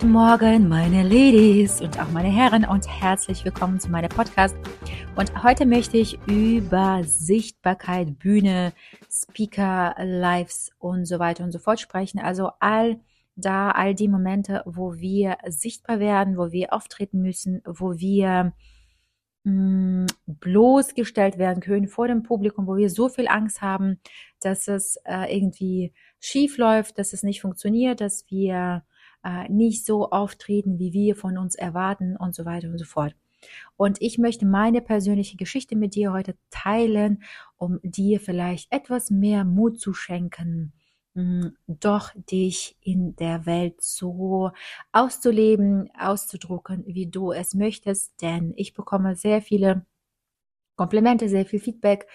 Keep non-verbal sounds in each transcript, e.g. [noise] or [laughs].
Guten Morgen, meine Ladies und auch meine Herren und herzlich willkommen zu meinem Podcast. Und heute möchte ich über Sichtbarkeit, Bühne, Speaker, Lives und so weiter und so fort sprechen. Also all da, all die Momente, wo wir sichtbar werden, wo wir auftreten müssen, wo wir mh, mm, bloßgestellt werden können vor dem Publikum, wo wir so viel Angst haben, dass es äh, irgendwie schief läuft, dass es nicht funktioniert, dass wir äh, nicht so auftreten, wie wir von uns erwarten und so weiter und so fort. Und ich möchte meine persönliche Geschichte mit dir heute teilen, um dir vielleicht etwas mehr Mut zu schenken, hm, doch dich in der Welt so auszuleben, auszudrucken, wie du es möchtest. Denn ich bekomme sehr viele Komplimente, sehr viel Feedback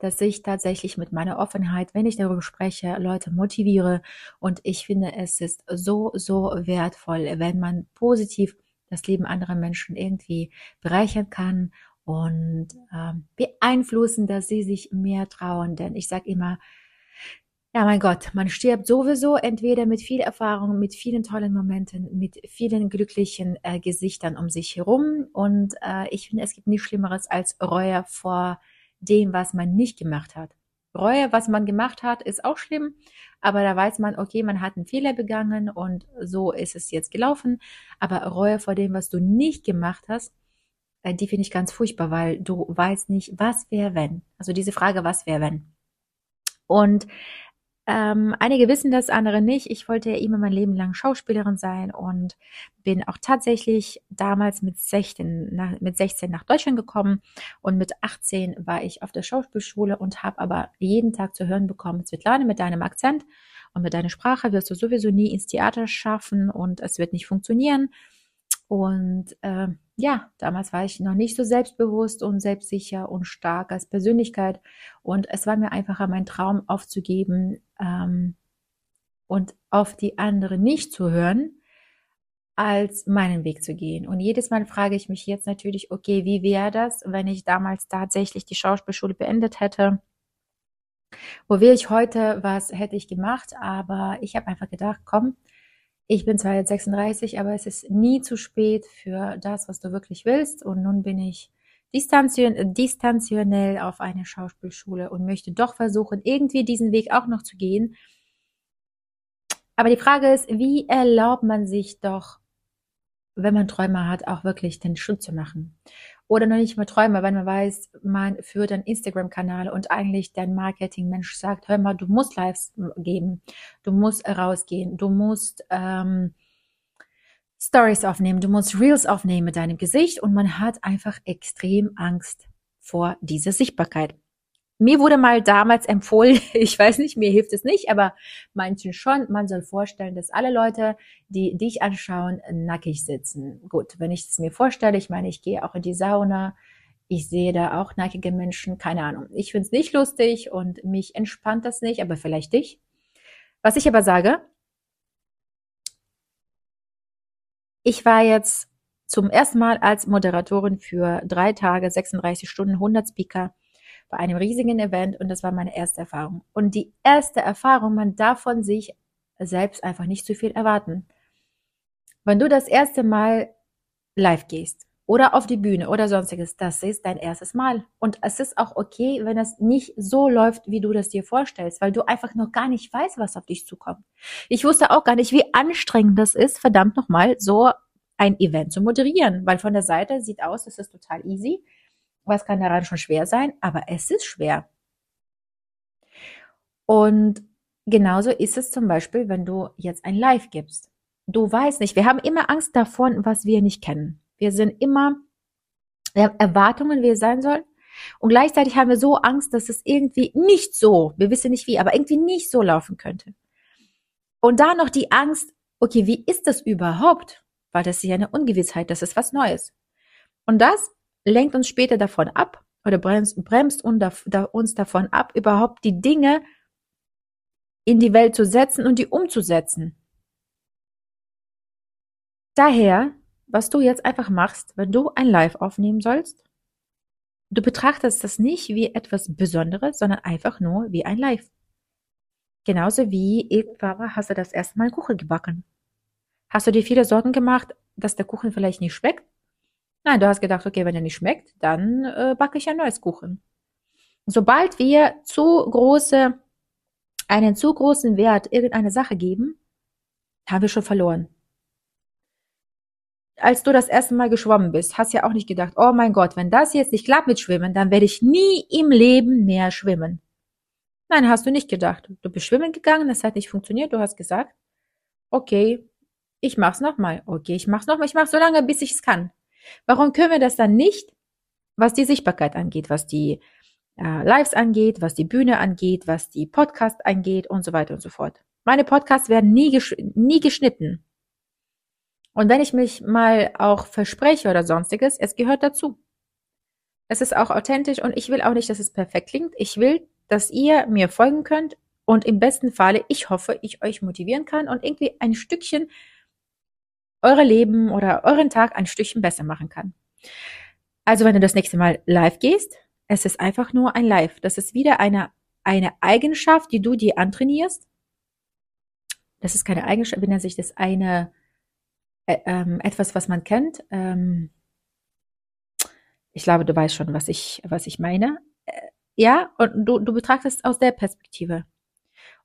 dass ich tatsächlich mit meiner Offenheit, wenn ich darüber spreche, Leute motiviere. Und ich finde, es ist so, so wertvoll, wenn man positiv das Leben anderer Menschen irgendwie bereichern kann und äh, beeinflussen, dass sie sich mehr trauen. Denn ich sage immer, ja, mein Gott, man stirbt sowieso entweder mit viel Erfahrung, mit vielen tollen Momenten, mit vielen glücklichen äh, Gesichtern um sich herum. Und äh, ich finde, es gibt nichts Schlimmeres als Reue vor dem, was man nicht gemacht hat. Reue, was man gemacht hat, ist auch schlimm, aber da weiß man, okay, man hat einen Fehler begangen und so ist es jetzt gelaufen. Aber Reue vor dem, was du nicht gemacht hast, äh, die finde ich ganz furchtbar, weil du weißt nicht, was wäre wenn. Also diese Frage, was wäre wenn. Und ähm, einige wissen das, andere nicht. Ich wollte ja immer mein Leben lang Schauspielerin sein und bin auch tatsächlich damals mit 16 nach, mit 16 nach Deutschland gekommen und mit 18 war ich auf der Schauspielschule und habe aber jeden Tag zu hören bekommen, Svetlane, mit deinem Akzent und mit deiner Sprache wirst du sowieso nie ins Theater schaffen und es wird nicht funktionieren. Und äh, ja, damals war ich noch nicht so selbstbewusst und selbstsicher und stark als Persönlichkeit. Und es war mir einfacher, meinen Traum aufzugeben ähm, und auf die anderen nicht zu hören, als meinen Weg zu gehen. Und jedes Mal frage ich mich jetzt natürlich, okay, wie wäre das, wenn ich damals tatsächlich die Schauspielschule beendet hätte? Wo wäre ich heute? Was hätte ich gemacht? Aber ich habe einfach gedacht, komm, ich bin zwar jetzt 36, aber es ist nie zu spät für das, was du wirklich willst. Und nun bin ich distanzionell auf eine Schauspielschule und möchte doch versuchen, irgendwie diesen Weg auch noch zu gehen. Aber die Frage ist, wie erlaubt man sich doch, wenn man Träume hat, auch wirklich den Schritt zu machen? Oder noch nicht mal Träume, wenn man weiß, man führt einen Instagram-Kanal und eigentlich dein Marketing-Mensch sagt, hör mal, du musst Lives geben, du musst rausgehen, du musst ähm, Stories aufnehmen, du musst Reels aufnehmen mit deinem Gesicht und man hat einfach extrem Angst vor dieser Sichtbarkeit. Mir wurde mal damals empfohlen, [laughs] ich weiß nicht, mir hilft es nicht, aber manchen schon, man soll vorstellen, dass alle Leute, die dich anschauen, nackig sitzen. Gut, wenn ich es mir vorstelle, ich meine, ich gehe auch in die Sauna, ich sehe da auch nackige Menschen, keine Ahnung. Ich finde es nicht lustig und mich entspannt das nicht, aber vielleicht dich. Was ich aber sage, ich war jetzt zum ersten Mal als Moderatorin für drei Tage, 36 Stunden, 100 Speaker bei einem riesigen Event und das war meine erste Erfahrung. Und die erste Erfahrung, man darf von sich selbst einfach nicht zu viel erwarten. Wenn du das erste Mal live gehst oder auf die Bühne oder sonstiges, das ist dein erstes Mal. Und es ist auch okay, wenn es nicht so läuft, wie du das dir vorstellst, weil du einfach noch gar nicht weißt, was auf dich zukommt. Ich wusste auch gar nicht, wie anstrengend das ist, verdammt nochmal, so ein Event zu moderieren, weil von der Seite sieht aus, es ist total easy. Was kann daran schon schwer sein? Aber es ist schwer. Und genauso ist es zum Beispiel, wenn du jetzt ein Live gibst. Du weißt nicht, wir haben immer Angst davon, was wir nicht kennen. Wir sind immer, wir haben Erwartungen, wie es sein soll. Und gleichzeitig haben wir so Angst, dass es irgendwie nicht so, wir wissen nicht wie, aber irgendwie nicht so laufen könnte. Und da noch die Angst, okay, wie ist das überhaupt? weil das ist ja eine Ungewissheit, das ist was Neues. Und das lenkt uns später davon ab oder bremst, bremst uns davon ab, überhaupt die Dinge in die Welt zu setzen und die umzusetzen. Daher, was du jetzt einfach machst, wenn du ein Live aufnehmen sollst, du betrachtest das nicht wie etwas Besonderes, sondern einfach nur wie ein Live. Genauso wie irgendwann hast du das erste Mal Kuchen gebacken. Hast du dir viele Sorgen gemacht, dass der Kuchen vielleicht nicht schmeckt? Nein, du hast gedacht, okay, wenn er nicht schmeckt, dann äh, backe ich ein neues Kuchen. Sobald wir zu große, einen zu großen Wert irgendeiner Sache geben, haben wir schon verloren. Als du das erste Mal geschwommen bist, hast ja auch nicht gedacht, oh mein Gott, wenn das jetzt nicht klappt mit Schwimmen, dann werde ich nie im Leben mehr schwimmen. Nein, hast du nicht gedacht. Du bist schwimmen gegangen, das hat nicht funktioniert. Du hast gesagt, okay, ich mach's nochmal. Okay, ich mach's nochmal. Ich mach's so lange, bis ich es kann. Warum können wir das dann nicht, was die Sichtbarkeit angeht, was die äh, Lives angeht, was die Bühne angeht, was die Podcast angeht und so weiter und so fort. Meine Podcasts werden nie, gesch nie geschnitten. Und wenn ich mich mal auch verspreche oder sonstiges, es gehört dazu. Es ist auch authentisch und ich will auch nicht, dass es perfekt klingt. Ich will, dass ihr mir folgen könnt und im besten Falle, ich hoffe, ich euch motivieren kann und irgendwie ein Stückchen eure Leben oder euren Tag ein Stückchen besser machen kann. Also wenn du das nächste Mal live gehst, es ist einfach nur ein Live. Das ist wieder eine, eine Eigenschaft, die du dir antrainierst. Das ist keine Eigenschaft, wie nennt sich das? Eine, äh, ähm, etwas, was man kennt. Ähm, ich glaube, du weißt schon, was ich, was ich meine. Ja, und du, du betrachtest aus der Perspektive.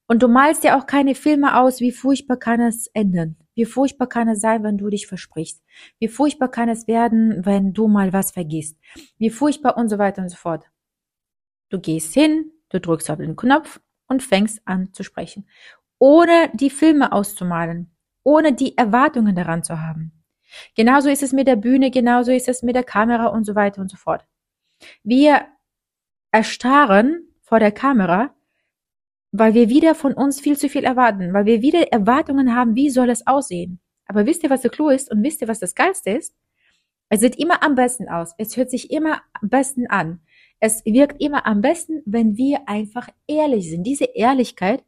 Und du malst dir auch keine Filme aus, wie furchtbar kann es enden. Wie furchtbar kann es sein, wenn du dich versprichst. Wie furchtbar kann es werden, wenn du mal was vergisst. Wie furchtbar und so weiter und so fort. Du gehst hin, du drückst auf den Knopf und fängst an zu sprechen. Ohne die Filme auszumalen. Ohne die Erwartungen daran zu haben. Genauso ist es mit der Bühne, genauso ist es mit der Kamera und so weiter und so fort. Wir erstarren vor der Kamera, weil wir wieder von uns viel zu viel erwarten, weil wir wieder Erwartungen haben, wie soll es aussehen. Aber wisst ihr, was der Clou ist und wisst ihr, was das Geilste ist? Es sieht immer am besten aus. Es hört sich immer am besten an. Es wirkt immer am besten, wenn wir einfach ehrlich sind. Diese Ehrlichkeit,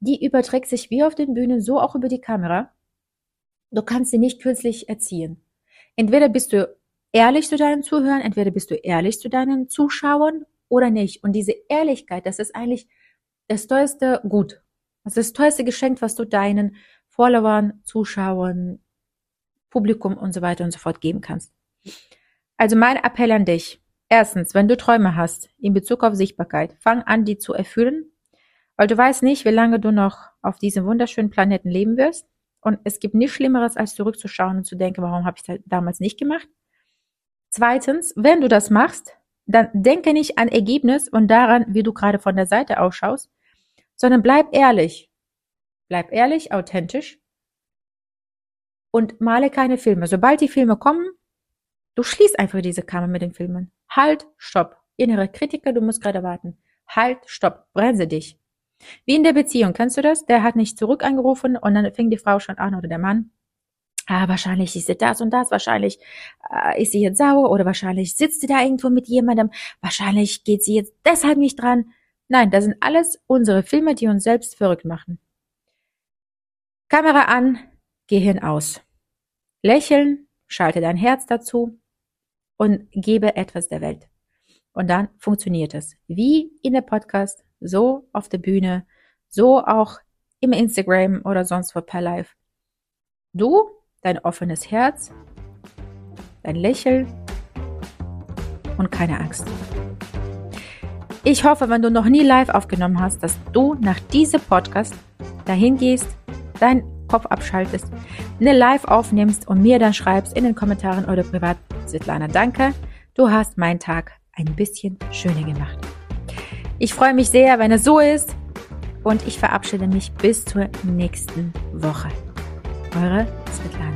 die überträgt sich wie auf den Bühnen, so auch über die Kamera. Du kannst sie nicht künstlich erziehen. Entweder bist du ehrlich zu deinen Zuhörern, entweder bist du ehrlich zu deinen Zuschauern oder nicht. Und diese Ehrlichkeit, das ist eigentlich das teuerste Gut. Ist das teuerste Geschenk, was du deinen Followern, Zuschauern, Publikum und so weiter und so fort geben kannst. Also mein Appell an dich. Erstens, wenn du Träume hast in Bezug auf Sichtbarkeit, fang an, die zu erfüllen, weil du weißt nicht, wie lange du noch auf diesem wunderschönen Planeten leben wirst. Und es gibt nichts Schlimmeres, als zurückzuschauen und zu denken, warum habe ich das damals nicht gemacht. Zweitens, wenn du das machst, dann denke nicht an Ergebnis und daran, wie du gerade von der Seite ausschaust, sondern bleib ehrlich. Bleib ehrlich, authentisch und male keine Filme. Sobald die Filme kommen, du schließt einfach diese Kammer mit den Filmen. Halt, stopp. Innere Kritiker, du musst gerade warten. Halt, stopp. Bremse dich. Wie in der Beziehung, kennst du das? Der hat nicht zurück angerufen und dann fängt die Frau schon an oder der Mann ah, wahrscheinlich ist sie das und das, wahrscheinlich äh, ist sie jetzt sauer oder wahrscheinlich sitzt sie da irgendwo mit jemandem, wahrscheinlich geht sie jetzt deshalb nicht dran. Nein, das sind alles unsere Filme, die uns selbst verrückt machen. Kamera an, Gehirn aus. Lächeln, schalte dein Herz dazu und gebe etwas der Welt. Und dann funktioniert es. Wie in der Podcast, so auf der Bühne, so auch im Instagram oder sonst wo per Live. Du dein offenes Herz, dein Lächeln und keine Angst. Ich hoffe, wenn du noch nie live aufgenommen hast, dass du nach diesem Podcast dahin gehst, deinen Kopf abschaltest, eine Live aufnimmst und mir dann schreibst in den Kommentaren oder privat, Svetlana, danke, du hast meinen Tag ein bisschen schöner gemacht. Ich freue mich sehr, wenn es so ist und ich verabschiede mich bis zur nächsten Woche. Eure Svetlana.